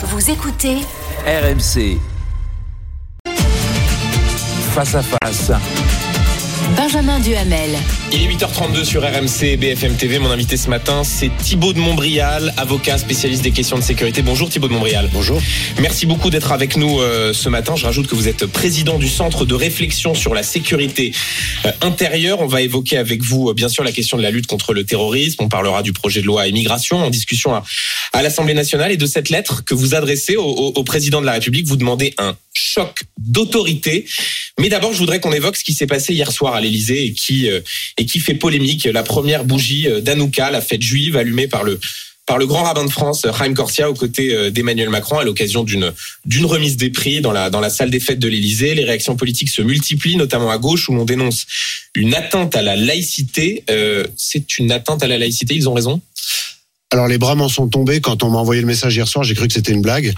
Vous écoutez RMC. Face à face. Benjamin Duhamel. Il est 8h32 sur RMC et BFM TV. Mon invité ce matin, c'est Thibaut de Montbrial, avocat spécialiste des questions de sécurité. Bonjour Thibaut de Montbrial. Bonjour. Merci beaucoup d'être avec nous euh, ce matin. Je rajoute que vous êtes président du Centre de réflexion sur la sécurité euh, intérieure. On va évoquer avec vous, euh, bien sûr, la question de la lutte contre le terrorisme. On parlera du projet de loi immigration en discussion à, à l'Assemblée nationale et de cette lettre que vous adressez au, au, au président de la République. Vous demandez un choc d'autorité. Mais d'abord, je voudrais qu'on évoque ce qui s'est passé hier soir à l'Élysée et qui euh, et qui fait polémique. La première bougie euh, d'Anouka, la fête juive allumée par le par le grand rabbin de France, Chaim Corsia, aux côtés euh, d'Emmanuel Macron, à l'occasion d'une remise des prix dans la dans la salle des fêtes de l'Élysée. Les réactions politiques se multiplient, notamment à gauche, où l'on dénonce une atteinte à la laïcité. Euh, C'est une atteinte à la laïcité. Ils ont raison? Alors les bras m'en sont tombés quand on m'a envoyé le message hier soir. J'ai cru que c'était une blague.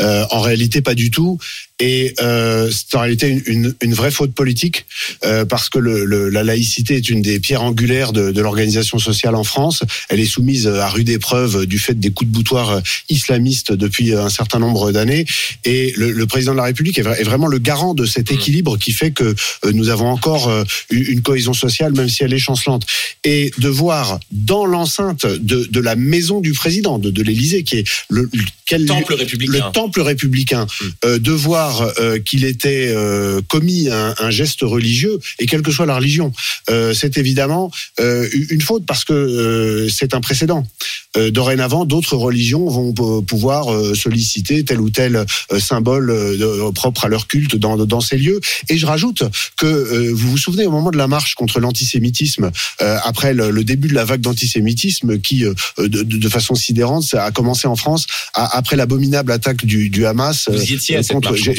Euh, en réalité, pas du tout. Et euh, c'est en réalité une, une, une, vraie faute politique euh, parce que le, le, la laïcité est une des pierres angulaires de, de l'organisation sociale en France. Elle est soumise à rude épreuve du fait des coups de boutoir islamistes depuis un certain nombre d'années. Et le, le, président de la République est, vrai, est, vraiment le garant de cet équilibre qui fait que euh, nous avons encore euh, une cohésion sociale, même si elle est chancelante. Et de voir dans l'enceinte de, de la maison du président, de, de l'Élysée, qui est le, quel, temple républicain, le temple républicain, euh, de voir euh, qu'il était euh, commis un, un, geste religieux et quelle que soit la religion, euh, c'est évidemment une faute parce que c'est un précédent. Dorénavant, d'autres religions vont pouvoir solliciter tel ou tel symbole propre à leur culte dans, dans ces lieux. Et je rajoute que vous vous souvenez au moment de la marche contre l'antisémitisme, après le, le, début de la vague d'antisémitisme qui, de, de, façon sidérante, a commencé en France après l'abominable attaque du, du Hamas Vous étiez à cette marche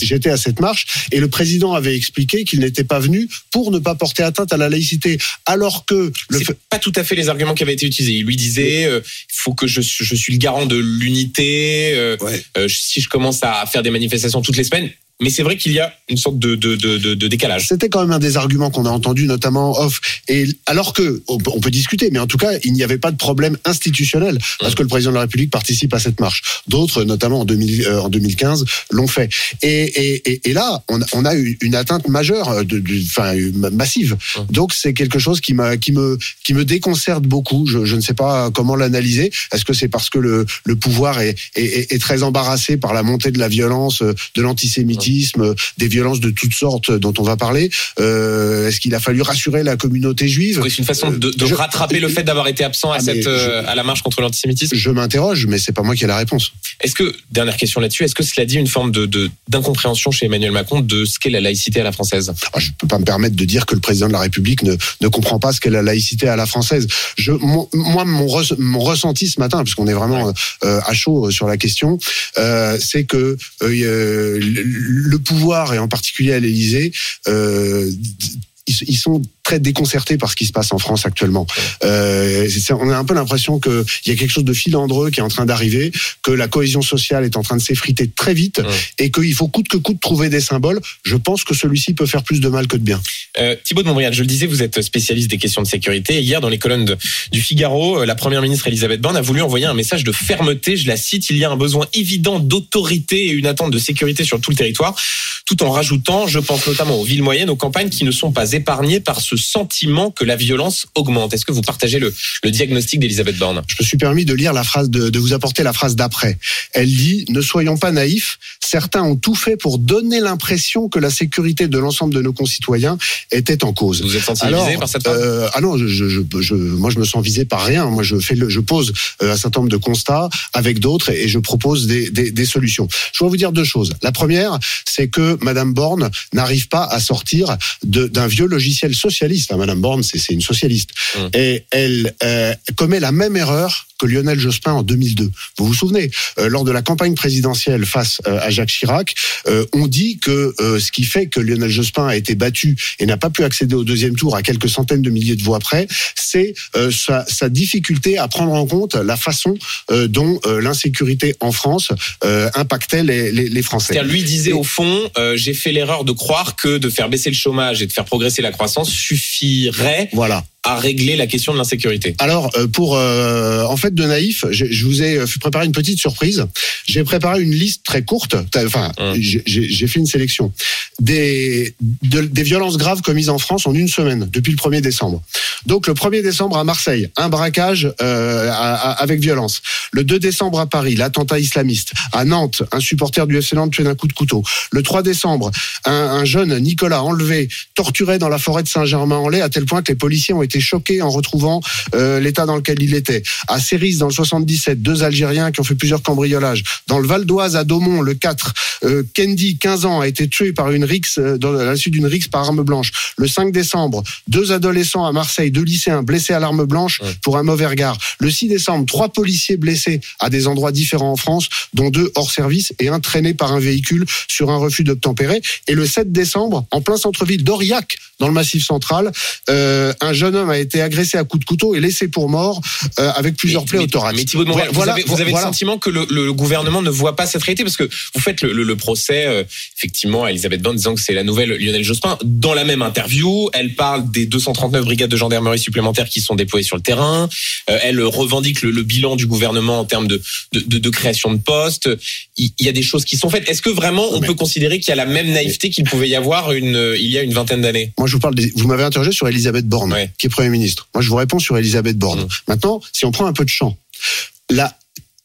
J'étais à cette marche et le président avait expliqué qu'il n'était pas venu pour ne pas porter atteinte à la laïcité, alors que le pas tout à fait les arguments qui avaient été utilisés. Il lui disait, il euh, faut que je, je, suis le garant de l'unité. Euh, ouais. euh, si je commence à faire des manifestations toutes les semaines, mais c'est vrai qu'il y a une sorte de, de, de, de décalage. C'était quand même un des arguments qu'on a entendu, notamment off. Et alors que on peut, discuter, mais en tout cas, il n'y avait pas de problème institutionnel parce que le président de la République participe à cette marche. D'autres, notamment en, 2000, euh, en 2015, l'ont fait. Et, et, et, et, là, on, on a eu une atteinte majeure, de, de enfin massive. Donc c'est quelque chose qui qui me, qui me déconcerte beaucoup. Je, je ne sais pas comment l'analyser. Est-ce que c'est parce que le, le pouvoir est, est, est, très embarrassé par la montée de la violence, de l'antisémitisme? Des violences de toutes sortes dont on va parler. Euh, Est-ce qu'il a fallu rassurer la communauté juive? C'est une façon de, de je, rattraper le fait d'avoir été absent à, ah, cette, je, euh, à la marche contre l'antisémitisme? Je m'interroge, mais c'est pas moi qui ai la réponse. Est-ce que, dernière question là-dessus, est-ce que cela dit une forme d'incompréhension de, chez Emmanuel Macron de ce qu'est la laïcité à la française? Ah, Je ne peux pas me permettre de dire que le président de la République ne, ne comprend pas ce qu'est la laïcité à la française. Je, mon, moi, mon, re, mon ressenti ce matin, puisqu'on est vraiment euh, à chaud sur la question, euh, c'est que euh, le pouvoir, et en particulier à l'Élysée, euh, ils, sont très déconcertés par ce qui se passe en France actuellement. Euh, on a un peu l'impression qu'il y a quelque chose de filandreux qui est en train d'arriver, que la cohésion sociale est en train de s'effriter très vite ouais. et qu'il faut coûte que coûte trouver des symboles. Je pense que celui-ci peut faire plus de mal que de bien. Euh, Thibaut de Montbrial, je le disais, vous êtes spécialiste des questions de sécurité. Et hier, dans les colonnes de, du Figaro, euh, la première ministre Elisabeth Borne a voulu envoyer un message de fermeté. Je la cite, il y a un besoin évident d'autorité et une attente de sécurité sur tout le territoire, tout en rajoutant, je pense notamment aux villes moyennes, aux campagnes qui ne sont pas épargnées par ce sentiment que la violence augmente. Est-ce que vous partagez le, le diagnostic d'Elisabeth Borne? Je me suis permis de lire la phrase, de, de vous apporter la phrase d'après. Elle dit Ne soyons pas naïfs, certains ont tout fait pour donner l'impression que la sécurité de l'ensemble de nos concitoyens était en cause. Vous êtes sensibilisé Alors, par cette euh, Ah non, je, je, je, moi je me sens visé par rien. Moi je fais, le, je pose euh, un certain nombre de constats avec d'autres et je propose des, des, des solutions. Je dois vous dire deux choses. La première, c'est que Madame Borne n'arrive pas à sortir d'un vieux logiciel socialiste. Hein, Madame Borne, c'est une socialiste, mmh. et elle euh, commet la même erreur que Lionel Jospin en 2002. Vous vous souvenez, euh, lors de la campagne présidentielle face euh, à Jacques Chirac, euh, on dit que ce qui fait que Lionel Jospin a été battu et n'a pas pu accéder au deuxième tour à quelques centaines de milliers de voix près, c'est sa, sa, difficulté à prendre en compte la façon dont l'insécurité en France impactait les, les, les Français. Lui disait au fond, j'ai fait l'erreur de croire que de faire baisser le chômage et de faire progresser la croissance suffirait voilà à régler la question de l'insécurité Alors, euh, pour euh, en fait de naïf, je, je vous ai fait préparer une petite surprise. J'ai préparé une liste très courte. Enfin, Hum. j'ai- fait une sélection des de- des violences graves commises en France en une semaine depuis le 1er décembre. Donc le 1er décembre à Marseille, un braquage euh, à- à- avec violence. Le 2 décembre à Paris, l'attentat islamiste. À Nantes, un supporter du FC Nantes tué d'un coup de couteau. Le 3 décembre, un, un jeune Nicolas enlevé, torturé dans la forêt de Saint-Germain-en-Laye à tel point que les policiers ont été choqués en retrouvant euh, l'état dans lequel il était. À Céris, dans le 77, deux Algériens qui ont fait plusieurs cambriolages. Dans le Val d'Oise, à Daumont, le 4, euh, Kendi, 15 ans, a été tué par une rixe, euh, dans, à la suite d'une rixe par arme blanche. Le 5 décembre, deux adolescents à Marseille, deux lycéens blessés à l'arme blanche Ouais. pour un mauvais regard. Le 6 décembre, trois policiers blessés à des endroits différents en France, dont deux hors service et un traîné par un véhicule sur un refus d'obtempérer. Et le 7 décembre, en plein centre-ville d'Aurillac, dans le Massif central, euh, un jeune homme a été agressé à coups de couteau et laissé pour mort euh, avec plusieurs plaies au thorax. Mais Thibault de Montréal, Voilà, vous avez, vous avez voilà. le sentiment que le, le gouvernement ne voit pas cette réalité parce que vous faites le, le- le procès euh, effectivement à Elisabeth Borne disant que c'est la nouvelle Lionel Jospin. Dans la même interview, elle parle des 239 brigades de gendarmerie supplémentaires qui sont déployées sur le terrain. Euh, elle revendique le, bilan du gouvernement en termes de, de, de- de création de postes. Il, il y a des choses qui sont faites. Est-ce que vraiment on Mais- peut considérer qu'il y a la même naïveté qu'il pouvait y avoir une, il y a une vingtaine d'années? Moi, je vous parle. Des... Vous m'avez interrogé sur Elisabeth Borne, Ouais. qui est Premier ministre. Moi, je vous réponds sur Elisabeth Borne. Mm. Maintenant, si on prend un peu de champ, la...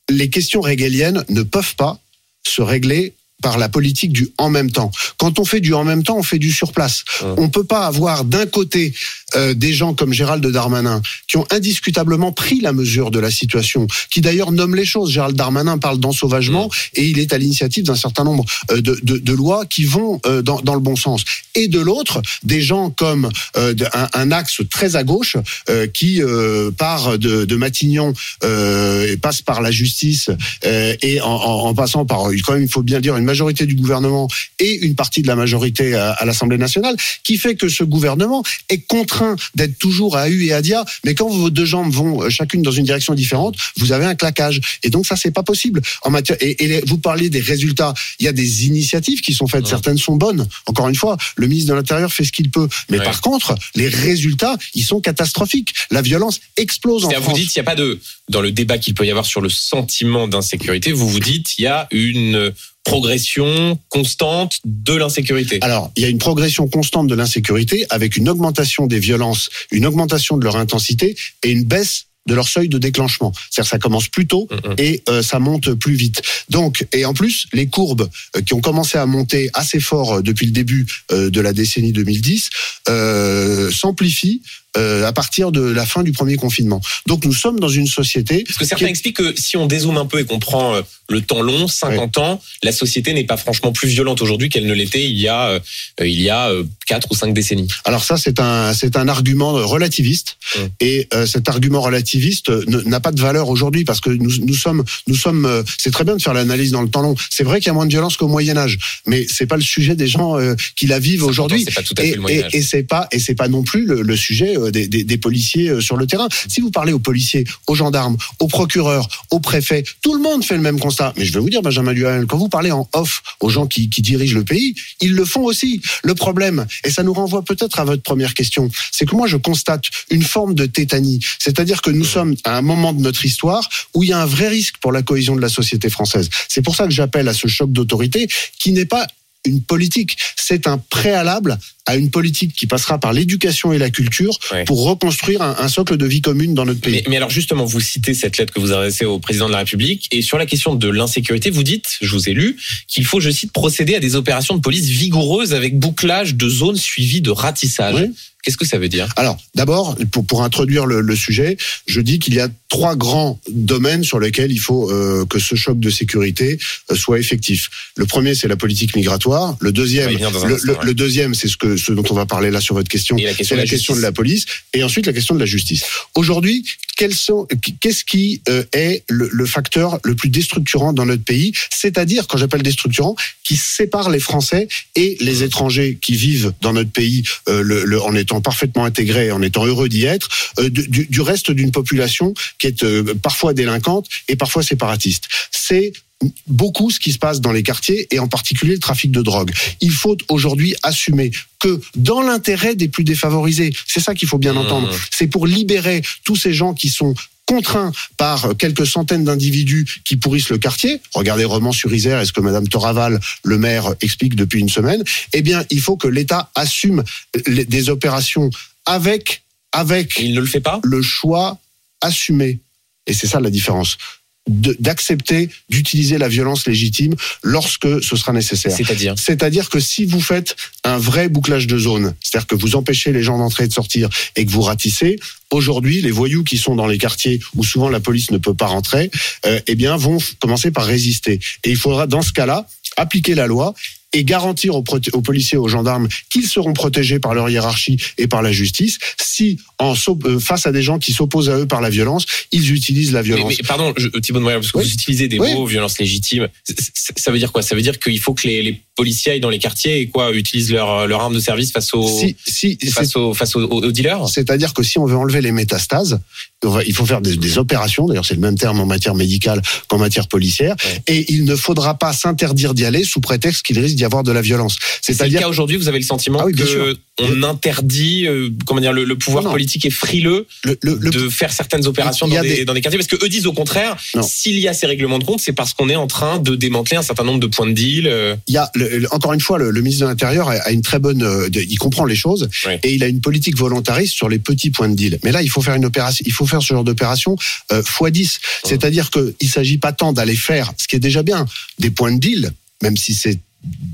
les questions régaliennes ne peuvent pas se régler par la politique du en même temps. Quand on fait du en même temps, on fait du sur place. Mm. On peut pas avoir d'un côté euh, des gens comme Gérald Darmanin qui ont indiscutablement pris la mesure de la situation, qui d'ailleurs nomment les choses. Gérald Darmanin parle d'ensauvagement et il est à l'initiative d'un certain nombre euh, de, de, de lois qui vont euh, dans, dans le bon sens. Et de l'autre, des gens comme euh, un, un axe très à gauche qui part de, de Matignon et passe par la justice et en, en, en passant par quand même il faut bien dire une majorité du gouvernement et une partie de la majorité à, à l'Assemblée nationale, qui fait que ce gouvernement est contraint d'être toujours à U et à dia. Mais quand vos deux jambes vont euh, chacune dans une direction différente, vous avez un claquage. Et donc ça c'est pas possible en matière. Et, et les- vous parliez des résultats. Il y a des initiatives qui sont faites. Ouais. Certaines sont bonnes. Encore une fois, le ministre de l'Intérieur fait ce qu'il peut. Mais Ouais. par contre, les résultats, ils sont catastrophiques. La violence explose en France. vous dites, il n'y a pas de, dans le débat qu'il peut y avoir sur le sentiment d'insécurité, vous vous dites, il y a une progression constante de l'insécurité. Alors, il y a une progression constante de l'insécurité avec une augmentation des violences, une augmentation de leur intensité et une baisse de leur seuil de déclenchement. C'est-à-dire ça commence plus tôt Mhm. et euh, ça monte plus vite. Donc, et en plus, les courbes euh, qui ont commencé à monter assez fort euh, depuis le début de la décennie 2010 euh, s'amplifient euh, à partir de la fin du premier confinement. Donc, nous sommes dans une société Parce que certains qui- expliquent que si on dézoome un peu et qu'on prend euh, le temps long, 50 ans, la société n'est pas franchement plus violente aujourd'hui qu'elle ne l'était il y a, euh, il y a euh, 4 ou 5 décennies. Alors ça, c'est un, c'est un argument relativiste, et euh, cet argument relativiste n'a pas de valeur aujourd'hui parce que nous, nous sommes, nous sommes. c'est très bien de faire l'analyse dans le temps long. C'est vrai qu'il y a moins de violence qu'au Moyen Âge, mais c'est pas le sujet des gens qui la vivent 50 ans, aujourd'hui. Et, et, et c'est pas et c'est pas non plus le, le sujet des, des, des policiers euh, sur le terrain. Si vous parlez aux policiers, aux gendarmes, aux procureurs, aux préfets, tout le monde fait le même constat. Mais je vais vous dire, Benjamin Duhamel, quand vous parlez en off aux gens qui, qui dirigent le pays, ils le font aussi. Le problème, et ça nous renvoie peut-être à votre première question, c'est que moi je constate une forme de tétanie. C'est-à-dire que nous sommes à un moment de notre histoire où il y a un vrai risque pour la cohésion de la société française. C'est pour ça que j'appelle à ce choc d'autorité qui n'est pas une politique, c'est un préalable à une politique qui passera par l'éducation et la culture Ouais. pour reconstruire un, un socle de vie commune dans notre pays. Mais, mais alors justement, vous citez cette lettre que vous adressez au président de la République et sur la question de l'insécurité, vous dites, je vous ai lu, qu'il faut, je cite, procéder à des opérations de police vigoureuses avec bouclage de zones suivies de ratissage. Oui. Qu'est-ce que ça veut dire? Alors, d'abord, pour, pour introduire le, le sujet, je dis qu'il y a trois grands domaines sur lesquels il faut euh, que ce choc de sécurité euh, soit effectif. Le premier, c'est la politique migratoire. Le deuxième, le, instant, le- ouais. le deuxième, c'est ce que ce dont on va parler là sur votre question. Et la question C'est la la question de la police. Et ensuite, la question de la justice. Aujourd'hui, quels sont, qu'est-ce qui euh, est le, facteur le plus déstructurant dans notre pays? C'est-à-dire, quand j'appelle déstructurant, qui sépare les Français et les étrangers qui vivent dans notre pays le- en étant parfaitement intégrés, en étant heureux d'y être, euh, du, du- du reste d'une population qui est euh, parfois délinquante et parfois séparatiste. C'est beaucoup ce qui se passe dans les quartiers et en particulier le trafic de drogue. Il faut aujourd'hui assumer que dans l'intérêt des plus défavorisés, c'est ça qu'il faut bien Mmh. entendre, c'est pour libérer tous ces gens qui sont contraints par quelques centaines d'individus qui pourrissent le quartier. Regardez Romans-sur-Isère et ce que Madame Toraval, le maire, explique depuis une semaine. Eh bien, il faut que l'État assume les- des opérations avec avec Il ne le fait pas? le choix assumé, et c'est ça la différence, d'accepter d'utiliser la violence légitime lorsque ce sera nécessaire. C'est-à-dire C'est-à-dire que si vous faites un vrai bouclage de zone, c'est-à-dire que vous empêchez les gens d'entrer et de sortir et que vous ratissez, aujourd'hui, les voyous qui sont dans les quartiers où souvent la police ne peut pas rentrer, euh, eh bien, vont commencer par résister. Et il faudra, dans ce cas-là, appliquer la loi et garantir aux, aux policiers et aux gendarmes qu'ils seront protégés par leur hiérarchie et par la justice si, en, euh, face à des gens qui s'opposent à eux par la violence, ils utilisent la violence. mais pardon, je, Thibaut de Montréal, parce que Oui. vous utilisez des Oui. mots, violence légitime. Ça veut dire quoi? Ça veut dire qu'il faut que les, les policiers aillent dans les quartiers et quoi utilisent leur, leur arme de service face aux, Si, si, c'est- face aux, face aux, aux- aux dealers? C'est-à-dire que si on veut enlever les métastases, il faut faire des, des opérations, d'ailleurs c'est le même terme en matière médicale qu'en matière policière, Ouais. et il ne faudra pas s'interdire d'y aller sous prétexte qu'il risque d'y avoir de la violence. C'est le C'est-à-dire cas aujourd'hui, vous avez le sentiment Ah oui, bien que sûr. on interdit, euh, comment dire, le, le pouvoir Non, non. politique est frileux le, le, le- de faire certaines opérations dans des, des- dans des quartiers, parce que eux disent au contraire, s'il y a ces règlements de compte, c'est parce qu'on est en train de démanteler un certain nombre de points de deal. euh, il y a encore une fois le, ministre de l'Intérieur a, une très bonne, euh, il comprend les choses et il a une politique volontariste sur les petits points de deal. Mais là, il faut faire une opération, il faut faire ce genre d'opération euh, x 10 C'est-à-dire que il s'agit pas tant d'aller faire, ce qui est déjà bien, des points de deal, même si c'est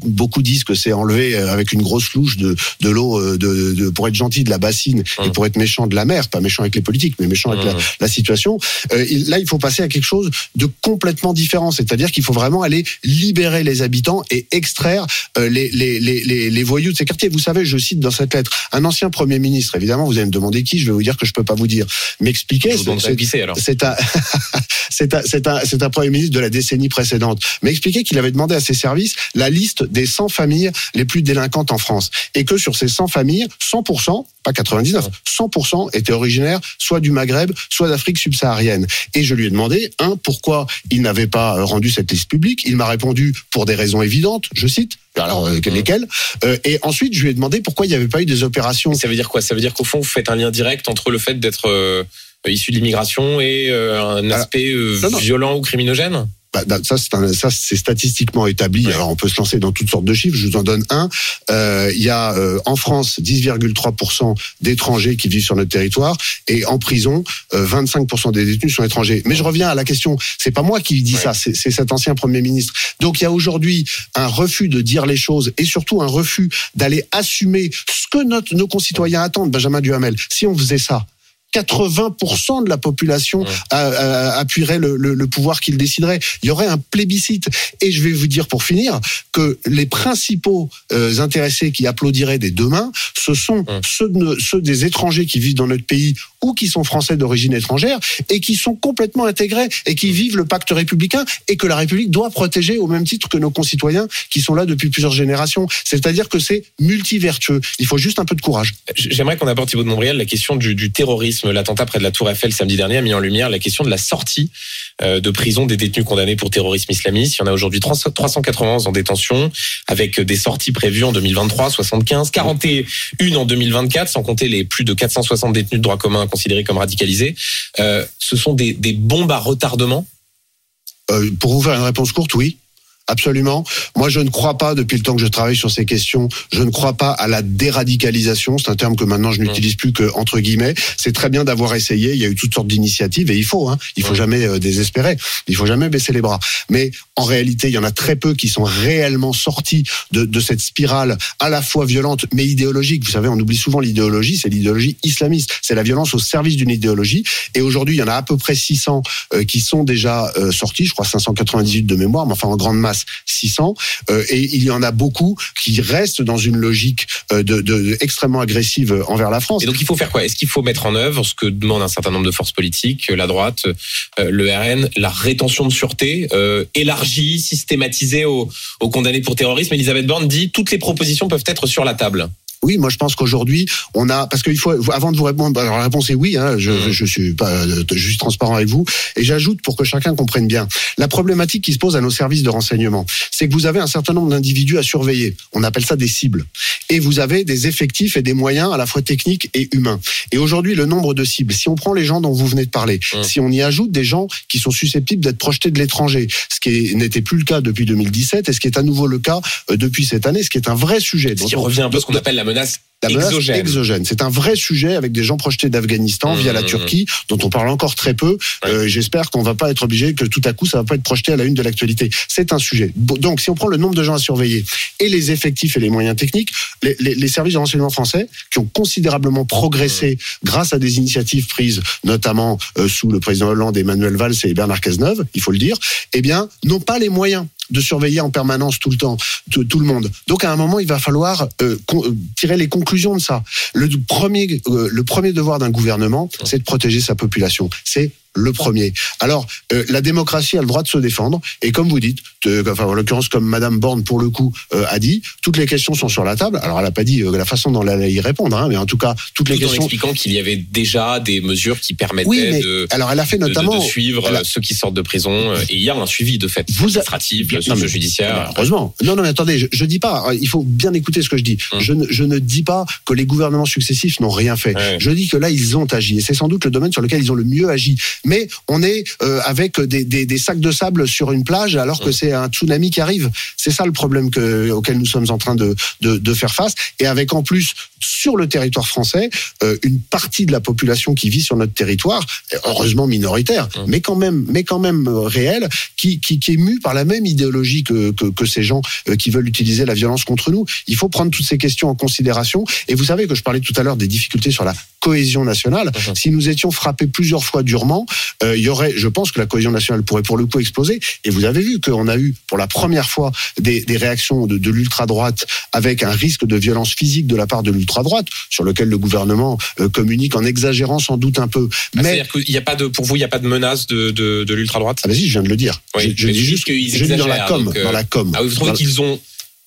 Beaucoup disent que c'est enlevé euh, avec une grosse louche de, de l'eau, euh, de, de- pour être gentil de la bassine et Hum. pour être méchant de la mer, pas méchant avec les politiques, mais méchant avec la, Hum. la situation. Euh, là, il faut passer à quelque chose de complètement différent, c'est-à-dire qu'il faut vraiment aller libérer les habitants et extraire euh, les, les, les, les, voyous de ces quartiers. Vous savez, je cite dans cette lettre un ancien premier ministre. Évidemment, vous allez me demander qui. Je vais vous dire que je peux pas vous dire. M'expliquer. C'est un, c'est un, un, un premier ministre de la décennie précédente. Mais expliqué qu'il avait demandé à ses services la liste des 100 familles les plus délinquantes en France. Et que sur ces 100 familles, 100%, pas 99, 100% étaient originaires soit du Maghreb, soit d'Afrique subsaharienne. Et je lui ai demandé, un, pourquoi il n'avait pas euh, rendu cette liste publique? Il m'a répondu pour des raisons évidentes, je cite. Alors, euh, lesquelles Euh, Et ensuite, je lui ai demandé pourquoi il n'y avait pas eu des opérations Ça veut dire quoi? Ça veut dire qu'au fond, vous faites un lien direct entre le fait d'être euh, issu de l'immigration et un Alors, aspect non, non. violent ou criminogène? Bah, bah, ça, c'est un- ça, c'est statistiquement établi. Ouais. Alors, on peut se lancer dans toutes sortes de chiffres. Je vous en donne un. Euh, Il y a euh, en France 10,3% d'étrangers qui vivent sur notre territoire et en prison, euh, 25% des détenus sont étrangers. Mais je reviens à la question. C'est pas moi qui dis Ouais. ça. C'est c'est cet ancien premier ministre. Donc, il y a aujourd'hui un refus de dire les choses et surtout un refus d'aller assumer ce que notre, nos concitoyens attendent. Benjamin Duhamel, si on faisait ça. 80% de la population Ouais. appuierait le, le- le pouvoir qu'il déciderait. Il y aurait un plébiscite. Et je vais vous dire pour finir que les principaux euh, intéressés qui applaudiraient des deux mains, ce sont Ouais. ceux, de- ceux des étrangers qui vivent dans notre pays ou qui sont français d'origine étrangère et qui sont complètement intégrés et qui vivent le pacte républicain et que la République doit protéger au même titre que nos concitoyens qui sont là depuis plusieurs générations. C'est-à-dire que c'est multivertueux. Il faut juste un peu de courage. J'aimerais qu'on aborde Thibaut de Montbrial la question du, du terrorisme. L'attentat près de la Tour Eiffel samedi dernier a mis en lumière la question de la sortie de prison des détenus condamnés pour terrorisme islamiste. Il y en a aujourd'hui 300 391 en détention, avec des sorties prévues en 2023, 75, 41 en 2024, sans compter les plus de 460 détenus de droit commun considérés comme radicalisés. Euh, ce sont des, des bombes à retardement? Euh, pour vous faire une réponse courte, oui. Absolument. Moi, je ne crois pas, depuis le temps que je travaille sur ces questions, je ne crois pas à la déradicalisation. C'est un terme que maintenant je n'utilise plus que entre guillemets. C'est très bien d'avoir essayé. Il y a eu toutes sortes d'initiatives et il faut. Hein, il faut Ouais. jamais euh, désespérer. Il faut jamais baisser les bras. Mais en réalité, il y en a très peu qui sont réellement sortis de, de cette spirale à la fois violente mais idéologique. Vous savez, on oublie souvent l'idéologie. C'est l'idéologie islamiste. C'est la violence au service d'une idéologie. Et aujourd'hui, il y en a à peu près 600 euh, qui sont déjà euh, sortis. Je crois 598 de mémoire, mais enfin en grande masse 600. Euh, et il y en a beaucoup qui restent dans une logique euh, de, extrêmement agressive euh, envers la France. Et donc il faut faire quoi? Est-ce qu'il faut mettre en œuvre ce que demande un certain nombre de forces politiques, la droite, euh, le RN, la rétention de sûreté, euh, élargie, systématisée aux condamnés pour terrorisme? Elisabeth Borne dit toutes les propositions peuvent être sur la table. Oui, moi je pense qu'aujourd'hui, on a parce qu'il faut avant de vous répondre, alors la réponse est oui. Hein, je, Mhm. je suis pas, euh, je suis transparent avec vous et j'ajoute pour que chacun comprenne bien la problématique qui se pose à nos services de renseignement, c'est que vous avez un certain nombre d'individus à surveiller. On appelle ça des cibles et vous avez des effectifs et des moyens à la fois techniques et humains. Et aujourd'hui, le nombre de cibles, si on prend les gens dont vous venez de parler, Mhm. si on y ajoute des gens qui sont susceptibles d'être projetés de l'étranger, ce qui n'était plus le cas depuis 2017 et ce qui est à nouveau le cas euh, depuis cette année, ce qui est un vrai sujet. Ce qui dont on- revient un peu à ce qu'on appelle la menace la menace exogène. exogène. C'est un vrai sujet avec des gens projetés d'Afghanistan via la Mmh. Turquie, dont on parle encore très peu. Euh, J'espère qu'on va pas être obligé que tout à coup ça va pas être projeté à la une de l'actualité. C'est un sujet. Donc, si on prend le nombre de gens à surveiller et les effectifs et les moyens techniques, les, les- les services de renseignement français qui ont considérablement progressé grâce à des initiatives prises, notamment euh, sous le président Hollande, Emmanuel Valls et Bernard Cazeneuve, il faut le dire, eh bien, n'ont pas les moyens de surveiller en permanence tout le temps tout, tout le monde. Donc à un moment, il va falloir euh, tirer les conclusions de ça. Le premier, euh, le premier devoir d'un gouvernement, c'est de protéger sa population. C'est le premier. Alors, euh, la démocratie a le droit de se défendre, et comme vous dites, euh, enfin, en l'occurrence comme Madame Borne pour le coup euh, a dit, toutes les questions sont sur la table. Alors, elle n'a pas dit euh, la façon dont elle allait y répondre, hein, mais en tout cas, toutes les Tout en questions. expliquant qu'il y avait déjà des mesures qui permettaient Oui, mais de, alors elle a fait de- de- notamment. de suivre a- ceux qui sortent de prison. Et il y a un suivi de fait Vous a- administratif, Non, le suivi mais- judiciaire. Heureusement. Non, non, mais attendez, je, je dis pas. Il faut bien écouter ce que je dis. Hum. Je, ne, je ne dis pas que les gouvernements successifs n'ont rien fait. Ouais. Je dis que là, ils ont agi, et c'est sans doute le domaine sur lequel ils ont le mieux agi. Mais on est euh, avec des, des, des sacs de sable sur une plage, alors que Hum. c'est un tsunami qui arrive. C'est ça le problème que, auquel nous sommes en train de, de, de faire face. Et avec en plus sur le territoire français euh, une partie de la population qui vit sur notre territoire, heureusement minoritaire, Hum. mais quand même, mais quand même euh, réelle, qui, qui, qui est mue par la même idéologie que, que, que ces gens euh, qui veulent utiliser la violence contre nous. Il faut prendre toutes ces questions en considération. Et vous savez que je parlais tout à l'heure des difficultés sur la cohésion nationale. Mhm. Si nous étions frappés plusieurs fois durement, euh, il y aurait, je pense que la cohésion nationale pourrait pour le coup exploser. Et vous avez vu qu'on a eu pour la première fois des, des réactions de, de l'ultra droite avec un risque de violence physique de la part de l'ultra droite, sur lequel le gouvernement euh, communique en exagérant sans doute un peu. Ah, Mais C'est-à-dire qu'il y a pas de, pour vous, il n'y a pas de menace de, de, de l'ultra-droite? Ah bah si, je viens de le dire. Oui, je dis juste qu'ils je dis dans la exagèrent, com, donc, euh, dans la com. Ah oui, vous trouvez Dans- qu'ils ont,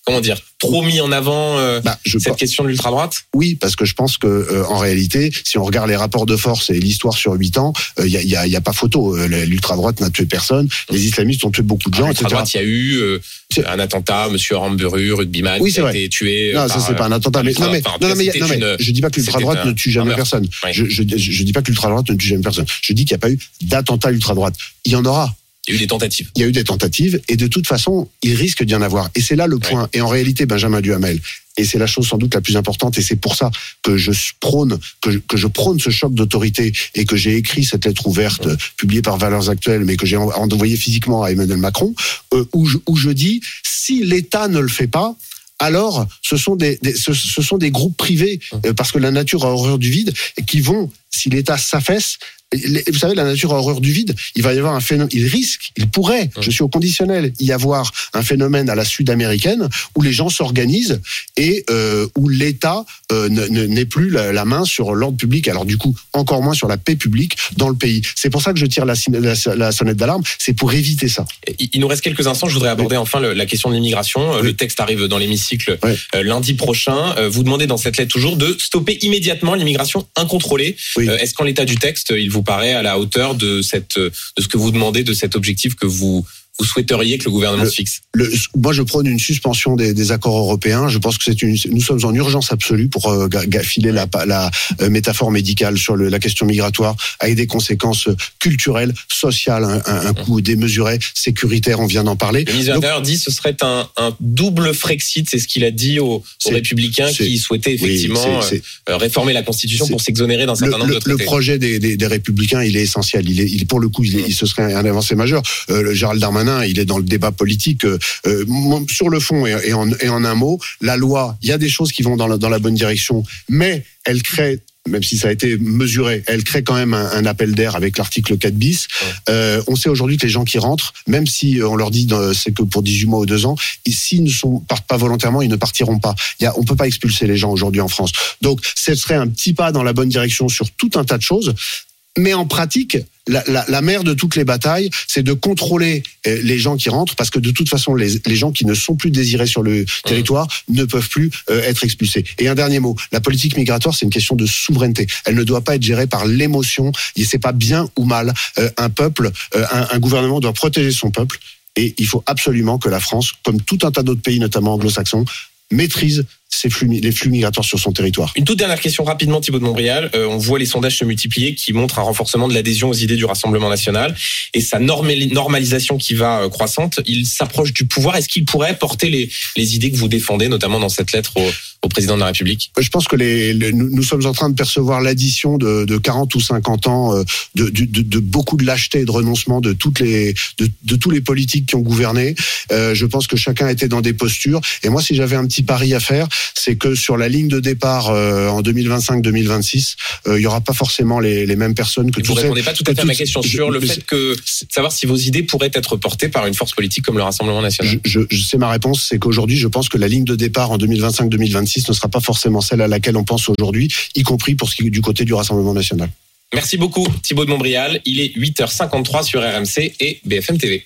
comment dire, trop mis en avant euh, bah, je cette question de l'ultra-droite? Oui, parce que je pense que euh, en réalité, si on regarde les rapports de force et l'histoire sur huit ans, il y, a, y, a, y a pas photo. Euh, L'ultra droite n'a tué personne. Les islamistes ont tué beaucoup de gens, etc. L'ultra-droite, il y a eu euh, un attentat, Monsieur Ramburu, rugbyman, Oui, qui a vrai. été tué. euh, Non, ça par, c'est pas un attentat. Mais, non, mais, enfin, en non, cas, mais, non, mais une- je dis pas que l'ultra droite c'était ne tue jamais personne. Oui. Je, je, je, dis pas que l'ultra droite ne tue jamais personne. Je dis qu'il n'y a pas eu d'attentat ultra droite. Il y en aura. Il y a eu des tentatives. Il y a eu des tentatives et de toute façon, il risque d'y en avoir. Et c'est là le point. Et en réalité, Benjamin Duhamel, et c'est la chose sans doute la plus importante, et c'est pour ça que je prône, que, je- que je prône ce choc d'autorité et que j'ai écrit cette lettre ouverte publiée par Valeurs Actuelles, mais que j'ai en- envoyée physiquement à Emmanuel Macron, euh, où, je, où je dis si l'État ne le fait pas. Alors, ce sont des, des- ce, ce sont des groupes privés euh, parce que la nature a horreur du vide et qui vont, si l'État s'affaisse, vous savez, la nature a horreur du vide. Il va y avoir un phénomène, il risque, il pourrait, je suis au conditionnel, y avoir un phénomène à la sud-américaine où les gens s'organisent et euh, où l'État euh, ne- ne- n'ait plus la, main sur l'ordre public. Alors du coup, encore moins sur la paix publique dans le pays. C'est pour ça que je tire la, sin- la- la sonnette d'alarme. C'est pour éviter ça. Il nous reste quelques instants. Je voudrais aborder enfin le- la question de l'immigration. Euh, Oui. Le texte arrive dans l'hémicycle euh, lundi prochain. Vous demandez dans cette lettre toujours de stopper immédiatement l'immigration incontrôlée. Est-ce qu'en l'état du texte, il vous à la hauteur de cette de ce que vous demandez, de cet objectif que vous vous souhaiteriez que le gouvernement Le- se fixe Le, moi, je prône une suspension des, des accords européens. Je pense que c'est une. Nous sommes en urgence absolue pour euh, filer la, la euh, métaphore médicale sur le, la question migratoire, avec des conséquences culturelles, sociales, un, un, un coût démesuré, sécuritaire. On vient d'en parler. Le ministre Donc, dit que ce serait un, un double Frexit. C'est ce qu'il a dit aux, républicains qui souhaitaient oui, effectivement c'est- euh, réformer la Constitution pour s'exonérer d'un le, certain nombre le- de le traités. projet des, des, des républicains, il est essentiel. Il est, il, pour le coup, il, est, il ce serait un avancé majeur. Euh, le Gérald Darmanin, il est dans le débat politique. euh, euh, sur le fond et, et en, et en un mot, la loi, il y a des choses qui vont dans la, dans la bonne direction, mais elle crée même si ça a été mesuré, elle crée quand même un, un appel d'air avec l'article 4 bis. Euh, on sait aujourd'hui que les gens qui rentrent, même si on leur dit c'est que pour 18 mois ou 2 ans, s'ils ne sont, partent pas volontairement, ils ne partiront pas. Il y a, on peut pas expulser les gens aujourd'hui en France. Donc, ce serait un petit pas dans la bonne direction sur tout un tas de choses. Mais en pratique, la, la, la mère de toutes les batailles, c'est de contrôler euh, les gens qui rentrent, parce que de toute façon, les, les gens qui ne sont plus désirés sur le territoire ne peuvent plus euh, être expulsés. Et un dernier mot, la politique migratoire, c'est une question de souveraineté. Elle ne doit pas être gérée par l'émotion. Et c'est pas bien ou mal. Euh, un peuple, euh, un, un gouvernement doit protéger son peuple. Et il faut absolument que la France, comme tout un tas d'autres pays, notamment anglo-saxons, maîtrise ces flux, les flux migratoires sur son territoire. Une toute dernière question rapidement, Thibaut de Montbrial. Euh, on voit les sondages se multiplier qui montrent un renforcement de l'adhésion aux idées du Rassemblement national et sa normali- normalisation qui va euh, croissante. Il s'approche du pouvoir. Est-ce qu'il pourrait porter les, les idées que vous défendez, notamment dans cette lettre au, au président de la République? Je pense que les, les- nous, sommes en train de percevoir l'addition de, de 40 ou 50 ans euh, de, de, de- de beaucoup de lâcheté et de renoncement de toutes les de, de tous les politiques qui ont gouverné. Euh, je pense que chacun était dans des postures. Et moi, si j'avais un petit pari à faire, c'est que sur la ligne de départ euh, en 2025-2026, euh, il y aura pas forcément les, les mêmes personnes que Vous tous ne répondez pas tout à fait à ma question je- sur le fait que savoir si vos idées pourraient être portées par une force politique comme le Rassemblement national. je, je sais ma réponse, c'est qu'aujourd'hui, je pense que la ligne de départ en 2025-2026 ne sera pas forcément celle à laquelle on pense aujourd'hui, y compris pour ce qui est du côté du Rassemblement national. Merci beaucoup Thibaut de Montbrial. Il est 8h53 sur RMC et BFM TV.